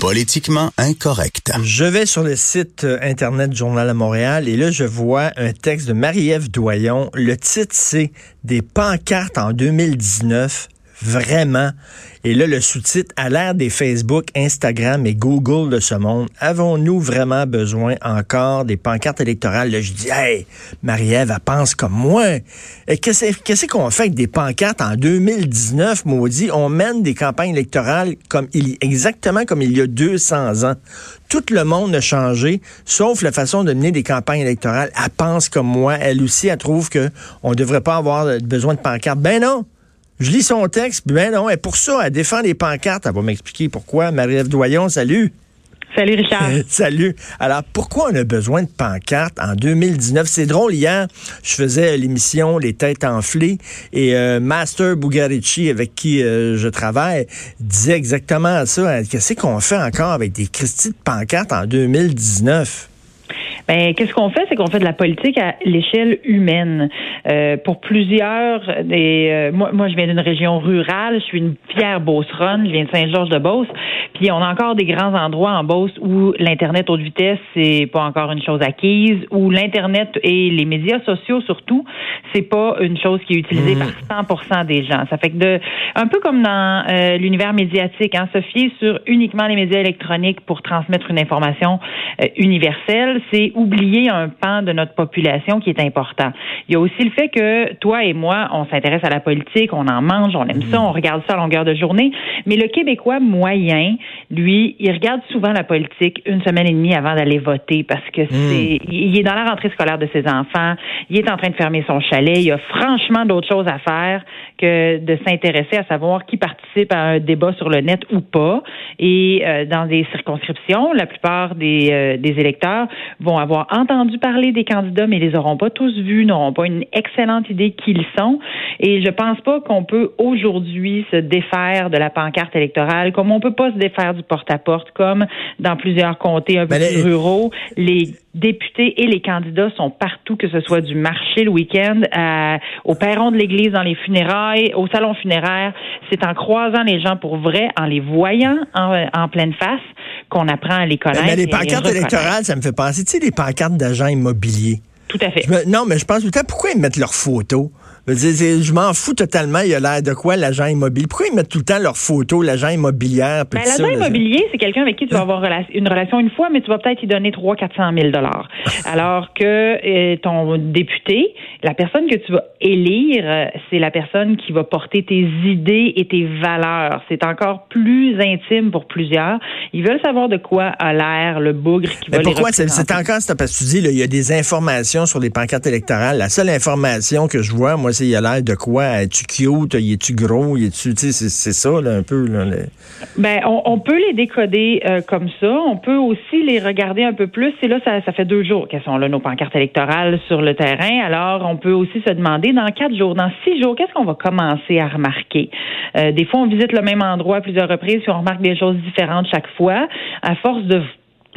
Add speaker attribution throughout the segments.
Speaker 1: Politiquement incorrect.
Speaker 2: Je vais sur le site euh, Internet du Journal à Montréal et là, je vois un texte de Marie-Ève Doyon. Le titre, c'est Des pancartes en 2019 vraiment. Et là, le sous-titre, à l'ère des Facebook, Instagram et Google de ce monde, avons-nous vraiment besoin encore des pancartes électorales? Là, je dis, hey, Marie-Ève, elle pense comme moi. Qu'est-ce qu'on fait avec des pancartes en 2019, maudit? On mène des campagnes électorales comme il, exactement comme il y a 200 ans. Tout le monde a changé, sauf la façon de mener des campagnes électorales. Elle pense comme moi. Elle aussi, elle trouve qu'on ne devrait pas avoir besoin de pancartes. Ben non! Je lis son texte, ben non, et pour ça, elle défend les pancartes. Elle va m'expliquer pourquoi. Marie-Ève Doyon, salut.
Speaker 3: Salut Richard.
Speaker 2: salut. Alors, pourquoi on a besoin de pancartes en 2019? C'est drôle, hier, je faisais l'émission Les Têtes enflées et euh, Master Bugarici, avec qui euh, je travaille, disait exactement ça. Qu'est-ce qu'on fait encore avec des Christie de pancartes en 2019?
Speaker 3: Ben, qu'est-ce qu'on fait, c'est qu'on fait de la politique à l'échelle humaine. Euh, pour plusieurs des, euh, moi, moi, je viens d'une région rurale, je suis une fière beauceronne, je viens de Saint-Georges-de-Beauce, puis on a encore des grands endroits en Beauce où l'internet haute vitesse c'est pas encore une chose acquise, où l'internet et les médias sociaux surtout, c'est pas une chose qui est utilisée mmh. par 100% des gens. Ça fait que de, un peu comme dans euh, l'univers médiatique, hein, se fier sur uniquement les médias électroniques pour transmettre une information universelle, c'est oublier un pan de notre population qui est important. Il y a aussi le fait que toi et moi, on s'intéresse à la politique, on en mange, on aime ça, on regarde ça à longueur de journée, mais le Québécois moyen, lui, il regarde souvent la politique une semaine et demie avant d'aller voter parce que hmm. c'est, il est dans la rentrée scolaire de ses enfants, il est en train de fermer son chalet, il a franchement d'autres choses à faire que de s'intéresser à savoir qui participe à un débat sur le net ou pas. Et euh, dans des circonscriptions, la plupart des, euh, des électeurs vont avoir entendu parler des candidats, mais ils les auront pas tous vus, n'auront pas une excellente idée qui ils sont. Et je pense pas qu'on peut aujourd'hui se défaire de la pancarte électorale, comme on peut pas se défaire du porte-à-porte, comme dans plusieurs comtés un peu plus ruraux. Les députés et les candidats sont partout, que ce soit du marché le week-end, au perron de l'église, dans les funérailles, au salon funéraire. C'est en croisant les gens pour vrai, en les voyant en, pleine face, qu'on apprend à les connaître.
Speaker 2: Mais les pancartes électorales, ça me fait penser, tu sais, les pancartes d'agents immobiliers.
Speaker 3: Tout à fait.
Speaker 2: non, mais je pense tout le temps, pourquoi ils mettent leurs photos? Je m'en fous totalement. Il a l'air de quoi, l'agent immobilier? Pourquoi ils mettent tout le temps leurs photos, l'agent immobilière?
Speaker 3: Ben, l'agent immobilier, c'est quelqu'un avec qui tu vas avoir une relation une fois, mais tu vas peut-être y donner 300 400 000 Alors que euh, ton député, la personne que tu vas élire, euh, c'est la personne qui va porter tes idées et tes valeurs. C'est encore plus intime pour plusieurs. Ils veulent savoir de quoi a l'air le bougre qui va
Speaker 2: mais pourquoi? C'est encore parce que tu dis il y a des informations sur les pancartes électorales. La seule information que je vois, moi, il a l'air de quoi? Es-tu cute? Es-tu gros? Es-tu, c'est ça, un peu.
Speaker 3: Ben, on, peut les décoder euh, comme ça. On peut aussi les regarder un peu plus. Et là, ça, fait deux jours qu'elles sont là, nos pancartes électorales sur le terrain. Alors, on peut aussi se demander, dans quatre jours, dans six jours, qu'est-ce qu'on va commencer à remarquer? Euh, des fois, on visite le même endroit à plusieurs reprises, puis on remarque des choses différentes chaque fois. À force de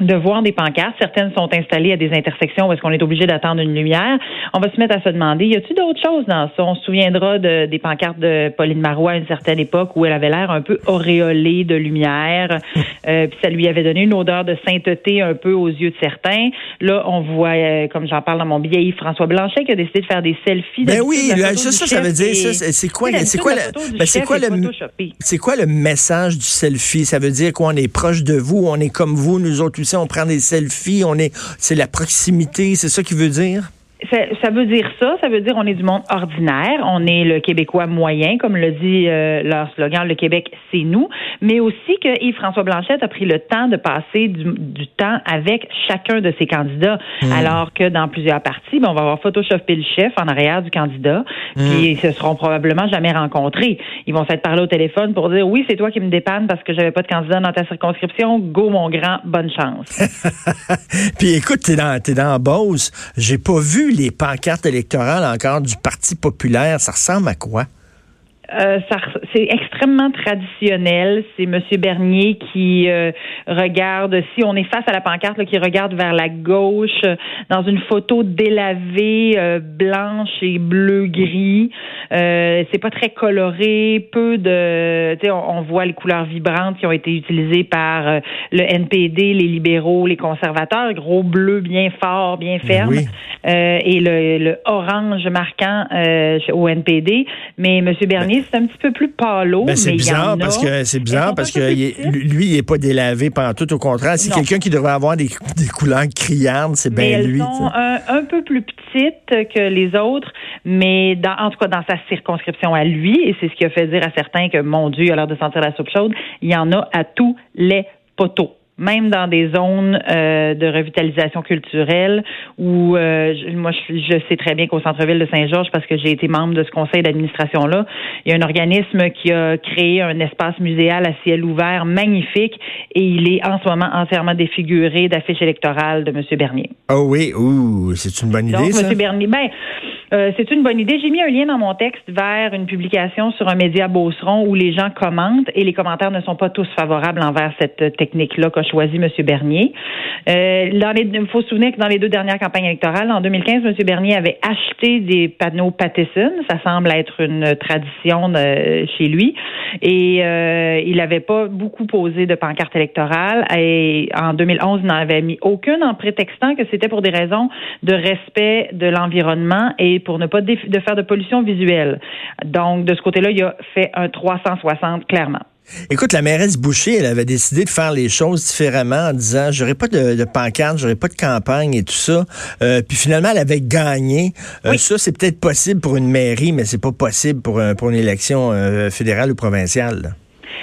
Speaker 3: de voir des pancartes. Certaines sont installées à des intersections où est-ce qu'on est obligé d'attendre une lumière. On va se mettre à se demander, y a-t-il d'autres choses dans ça? On se souviendra de, des pancartes de Pauline Marois à une certaine époque où elle avait l'air un peu auréolée de lumière. Euh, puis ça lui avait donné une odeur de sainteté un peu aux yeux de certains. Là, on voit, euh, comme j'en parle dans mon billet, Yves-François Blanchet qui a décidé de faire des selfies.
Speaker 2: Ben oui, ça, ça, ça veut dire, c'est quoi, c'est quoi, ben c'est quoi le, c'est quoi le message du selfie? Ça veut dire qu'on est proche de vous, on est comme vous, nous autres aussi on prend des selfies, on est, c'est la proximité, c'est ça qui veut dire?
Speaker 3: Ça, veut dire ça. Ça veut dire on est du monde ordinaire. On est le Québécois moyen, comme le dit euh, leur slogan, le Québec, c'est nous. Mais aussi que Yves-François Blanchette a pris le temps de passer du, temps avec chacun de ses candidats. Hmm. Alors que dans plusieurs parties, ben, on va avoir photoshopé le chef en arrière du candidat. Hmm. Puis ils se seront probablement jamais rencontrés. Ils vont s'être parlé au téléphone pour dire oui, c'est toi qui me dépanne parce que j'avais pas de candidat dans ta circonscription. Go, mon grand, bonne chance.
Speaker 2: Puis écoute, t'es dans, t'es dans Beauce. J'ai pas vu les pancartes électorales encore du Parti populaire. Ça ressemble à quoi?
Speaker 3: Euh, c'est extrêmement traditionnel. C'est M. Bernier qui euh, regarde, si on est face à la pancarte, qui regarde vers la gauche dans une photo délavée, euh, blanche et bleu-gris. c'est pas très coloré, peu de, sais, on, voit les couleurs vibrantes qui ont été utilisées par le NPD, les libéraux, les conservateurs, gros bleu bien fort, bien ferme, et le, le, orange marquant au NPD. Mais M. Bernier c'est un petit peu plus pâle.
Speaker 2: Ben, c'est bizarre parce que c'est bizarre parce que lui, il n'est pas délavé pendant tout. Au contraire, c'est quelqu'un qui devrait avoir des, couleurs criardes, c'est bien lui.
Speaker 3: Sont un, peu plus petites que les autres, mais dans, en tout cas dans sa circonscription à lui, et c'est ce qui a fait dire à certains que mon Dieu, il a l'air de sentir la soupe chaude. Il y en a à tous les poteaux même dans des zones euh, de revitalisation culturelle où euh, moi je, sais très bien qu'au centre-ville de Saint-Georges parce que j'ai été membre de ce conseil d'administration là, il y a un organisme qui a créé un espace muséal à ciel ouvert magnifique et il est en ce moment entièrement défiguré d'affiches électorales de M. Bernier.
Speaker 2: Oh oui, ouh, c'est une bonne idée
Speaker 3: Donc, M. Bernier, ben euh, c'est une bonne idée. J'ai mis un lien dans mon texte vers une publication sur un média Beauceron où les gens commentent et les commentaires ne sont pas tous favorables envers cette technique-là qu'a choisi M. Bernier. Euh, il faut se souvenir que dans les deux dernières campagnes électorales, en 2015, M. Bernier avait acheté des panneaux Pattison. Ça semble être une tradition chez lui. Et euh, il n'avait pas beaucoup posé de pancartes électorales. Et en 2011, il n'en avait mis aucune en prétextant que c'était pour des raisons de respect de l'environnement et pour ne pas de faire de pollution visuelle. Donc, de ce côté-là, il a fait un 360 clairement.
Speaker 2: Écoute, la mairesse Boucher, elle avait décidé de faire les choses différemment en disant j'aurais pas de, de pancarte, j'aurais pas de campagne et tout ça. Euh, puis finalement, elle avait gagné. Euh, ça, c'est peut-être possible pour une mairie, mais c'est pas possible pour, pour une élection euh, fédérale ou provinciale.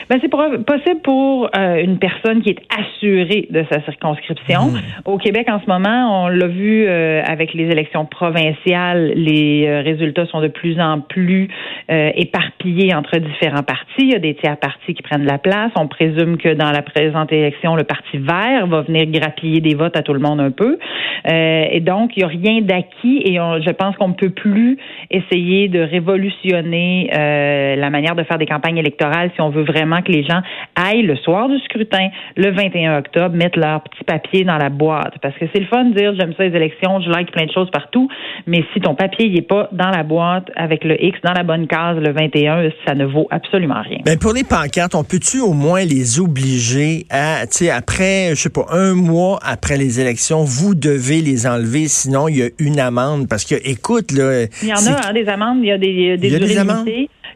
Speaker 3: Ben, c'est possible pour euh, une personne qui est assurée de sa circonscription. Mmh. Au Québec, en ce moment, on l'a vu euh, avec les élections provinciales, les euh, résultats sont de plus en plus éparpillés entre différents partis. Il y a des tiers partis qui prennent la place. On présume que dans la présente élection, le Parti vert va venir grappiller des votes à tout le monde un peu. et donc, il n'y a rien d'acquis et je pense qu'on ne peut plus essayer de révolutionner la manière de faire des campagnes électorales si on veut vraiment que les gens aillent le soir du scrutin, le 21 octobre, mettre leur petit papier dans la boîte. Parce que c'est le fun de dire j'aime ça les élections, je like plein de choses partout, mais si ton papier n'est pas dans la boîte avec le X dans la bonne case le 21, ça ne vaut absolument rien.
Speaker 2: Ben pour les pancartes, on peut-tu au moins les obliger à, tu sais, après, je sais pas, un mois après les élections, vous devez les enlever, sinon il y a une amende? Parce que, écoute, là.
Speaker 3: Il y en a, hein, des amendes, il y a des, des, y a des amendes?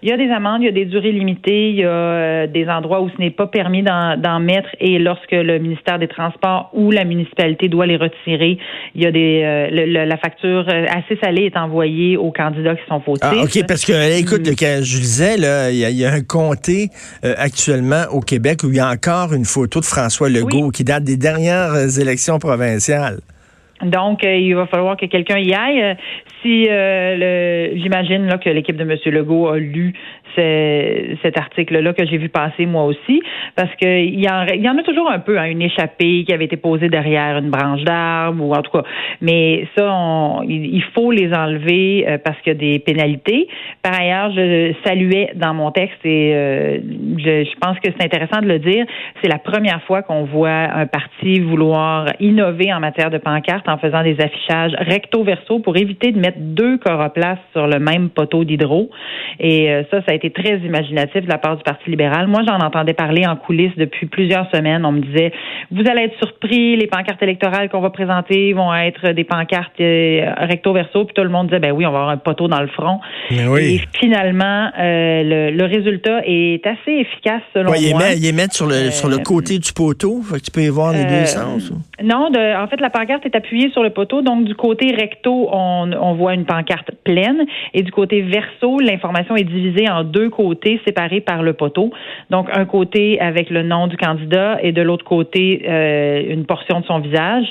Speaker 3: Il y a des amendes, il y a des durées limitées, il y a euh, des endroits où ce n'est pas permis d'en mettre et lorsque le ministère des Transports ou la municipalité doit les retirer, il y a des euh, la facture euh, assez salée est envoyée aux candidats qui sont fautifs.
Speaker 2: Ah, OK, parce que écoute, mm. je disais, là, il y, a, un comté actuellement au Québec où il y a encore une photo de François Legault qui date des dernières élections provinciales.
Speaker 3: Donc, euh, il va falloir que quelqu'un y aille. Euh, si euh, j'imagine que l'équipe de M. Legault a lu cet article-là que j'ai vu passer moi aussi, parce qu'il y, y en a toujours un peu, hein, une échappée qui avait été posée derrière une branche d'arbre ou en tout cas. Mais ça, il faut les enlever parce qu'il y a des pénalités. Par ailleurs, je saluais dans mon texte et je, je pense que c'est intéressant de le dire. C'est la première fois qu'on voit un parti vouloir innover en matière de pancarte en faisant des affichages recto verso pour éviter de mettre deux coroplaces sur le même poteau d'hydro. Et euh, ça, ça a été été très imaginatif de la part du Parti libéral. Moi, j'en entendais parler en coulisses depuis plusieurs semaines. On me disait, vous allez être surpris, les pancartes électorales qu'on va présenter vont être des pancartes euh, recto-verso. Puis tout le monde disait, ben oui, on va avoir un poteau dans le front.
Speaker 2: Et
Speaker 3: finalement, euh, le, résultat est assez efficace selon moi.
Speaker 2: Il est sur le, sur le côté du poteau. Fait que tu peux y voir les deux sens.
Speaker 3: Non, en fait, la pancarte est appuyée sur le poteau. Donc, du côté recto, on, on voit une pancarte pleine. Et du côté verso, l'information est divisée en deux côtés séparés par le poteau. Donc, un côté avec le nom du candidat et de l'autre côté, euh, une portion de son visage.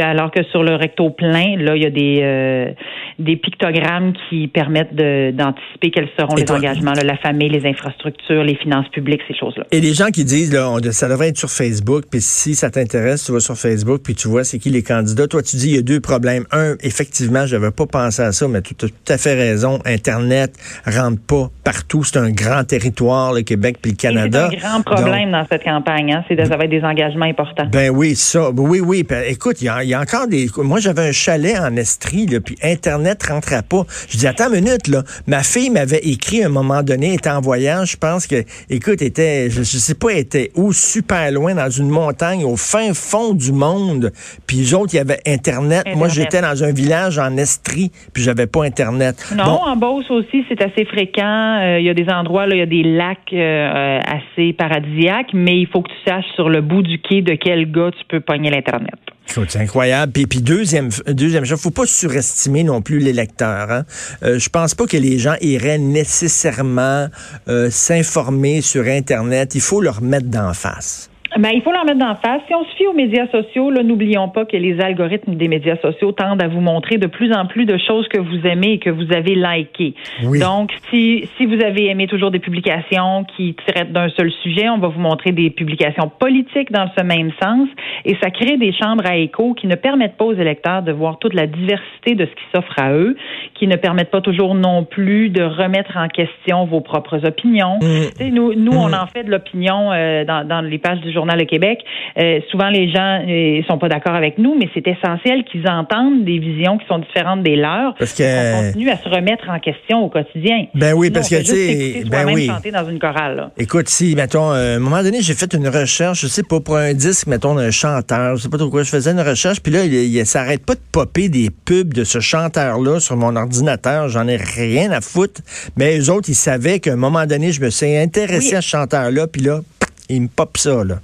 Speaker 3: Alors que sur le recto plein, là, il y a des, euh, des pictogrammes qui permettent d'anticiper quels seront les engagements, la famille, les infrastructures, les finances publiques, ces choses-là.
Speaker 2: Et les gens qui disent, là, ça devrait être sur Facebook, puis si ça t'intéresse, tu vas sur Facebook, puis tu vois c'est qui les candidats. Toi, tu dis, il y a deux problèmes. Un, effectivement, je n'avais pas pensé à ça, mais tu as tout à fait raison. Internet rentre pas partout. C'est un grand territoire, le Québec puis le Canada.
Speaker 3: C'est un grand problème dans cette campagne. Hein? C'est ça va être des engagements importants.
Speaker 2: Ben oui, ça. Oui, oui. écoute, il y, a encore des... Moi, j'avais un chalet en Estrie, là, puis Internet rentrait pas. Je dis, attends une minute, là. Ma fille m'avait écrit à un moment donné, était en voyage, je pense que, écoute, était, je, sais pas, était où, super loin, dans une montagne, au fin fond du monde. Puis les autres, il y avait Internet. Moi, j'étais dans un village en Estrie, puis j'avais pas Internet.
Speaker 3: Non, en Beauce aussi, c'est assez fréquent. Euh, il y a des endroits, là, il y a des lacs euh, assez paradisiaques, mais il faut que tu saches sur le bout du quai de quel gars tu peux pogner l'Internet.
Speaker 2: C'est incroyable. Puis, puis deuxième, deuxième chose, faut pas surestimer non plus les lecteurs. Hein? Euh, je pense pas que les gens iraient nécessairement euh, s'informer sur Internet. Il faut leur mettre d'en face.
Speaker 3: Ben, il faut leur mettre d'en face. Si on se fie aux médias sociaux, là, n'oublions pas que les algorithmes des médias sociaux tendent à vous montrer de plus en plus de choses que vous aimez et que vous avez likées. Donc, si, si vous avez aimé toujours des publications qui traitent d'un seul sujet, on va vous montrer des publications politiques dans ce même sens et ça crée des chambres à écho qui ne permettent pas aux électeurs de voir toute la diversité de ce qui s'offre à eux, qui ne permettent pas toujours non plus de remettre en question vos propres opinions. Mmh. Nous, nous mmh. on en fait de l'opinion euh, dans, dans les pages du journal Journal Le Québec, euh, souvent les gens ne euh, sont pas d'accord avec nous, mais c'est essentiel qu'ils entendent des visions qui sont différentes des leurs. Parce que on continue à se remettre en question au quotidien.
Speaker 2: Ben oui, parce que tu sais, ben oui.
Speaker 3: chanter dans une chorale.
Speaker 2: Écoute, si mettons, euh, à un moment donné, j'ai fait une recherche, je sais pas pour un disque, mettons d'un chanteur, je sais pas trop quoi, je faisais une recherche, puis là, il, il s'arrête pas de popper des pubs de ce chanteur-là sur mon ordinateur. J'en ai rien à foutre. Mais eux autres, ils savaient qu'à un moment donné, je me suis intéressé à ce chanteur-là, puis là, il me pop ça là.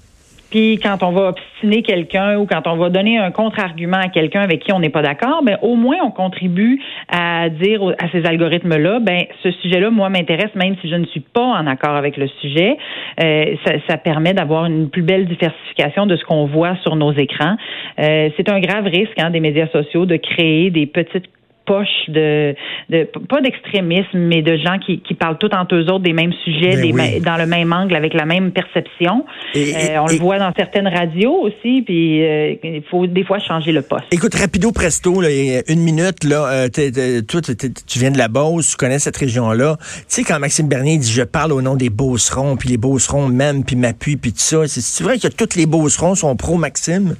Speaker 3: Puis quand on va obstiner quelqu'un ou quand on va donner un contre-argument à quelqu'un avec qui on n'est pas d'accord, ben au moins on contribue à dire à ces algorithmes-là, ben ce sujet-là, moi, m'intéresse même si je ne suis pas en accord avec le sujet. Euh, ça, ça, permet d'avoir une plus belle diversification de ce qu'on voit sur nos écrans. Euh, c'est un grave risque hein, des médias sociaux de créer des petites poche de, de pas d'extrémisme, mais de gens qui, qui parlent tout entre eux autres des mêmes sujets, ben des dans le même angle, avec la même perception. Euh, on le voit dans certaines radios aussi, puis euh, il faut des fois changer le poste.
Speaker 2: Écoute, rapido presto, là, une minute, là, euh, toi, tu viens de la Beauce, tu connais cette région-là. Tu sais, quand Maxime Bernier dit « je parle au nom des Beaucerons », puis les Beaucerons m'aiment, puis m'appuient, puis tout ça, c'est vrai que tous les Beaucerons sont pro-Maxime?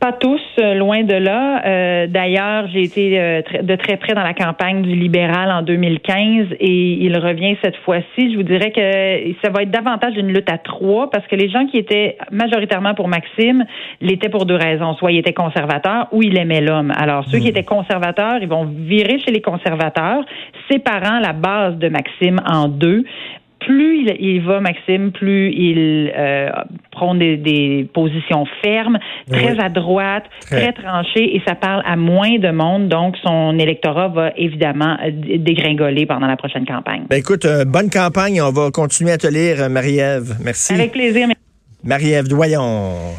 Speaker 3: Pas tous, loin de là. Euh, d'ailleurs, j'ai été euh, de très près dans la campagne du libéral en 2015 et il revient cette fois-ci. Je vous dirais que ça va être davantage une lutte à trois parce que les gens qui étaient majoritairement pour Maxime l'étaient pour deux raisons. Soit il était conservateur ou il aimait l'homme. Alors, ceux qui hmm. étaient conservateurs, ils vont virer chez les conservateurs, séparant la base de Maxime en deux plus il, va, Maxime, plus il euh, prend des, positions fermes, très à droite, très. tranchées, et ça parle à moins de monde. Donc, son électorat va évidemment euh, dégringoler pendant la prochaine campagne.
Speaker 2: Ben écoute, euh, bonne campagne. On va continuer à te lire, Marie-Ève. Merci.
Speaker 3: Avec plaisir.
Speaker 2: Marie-Ève Doyon.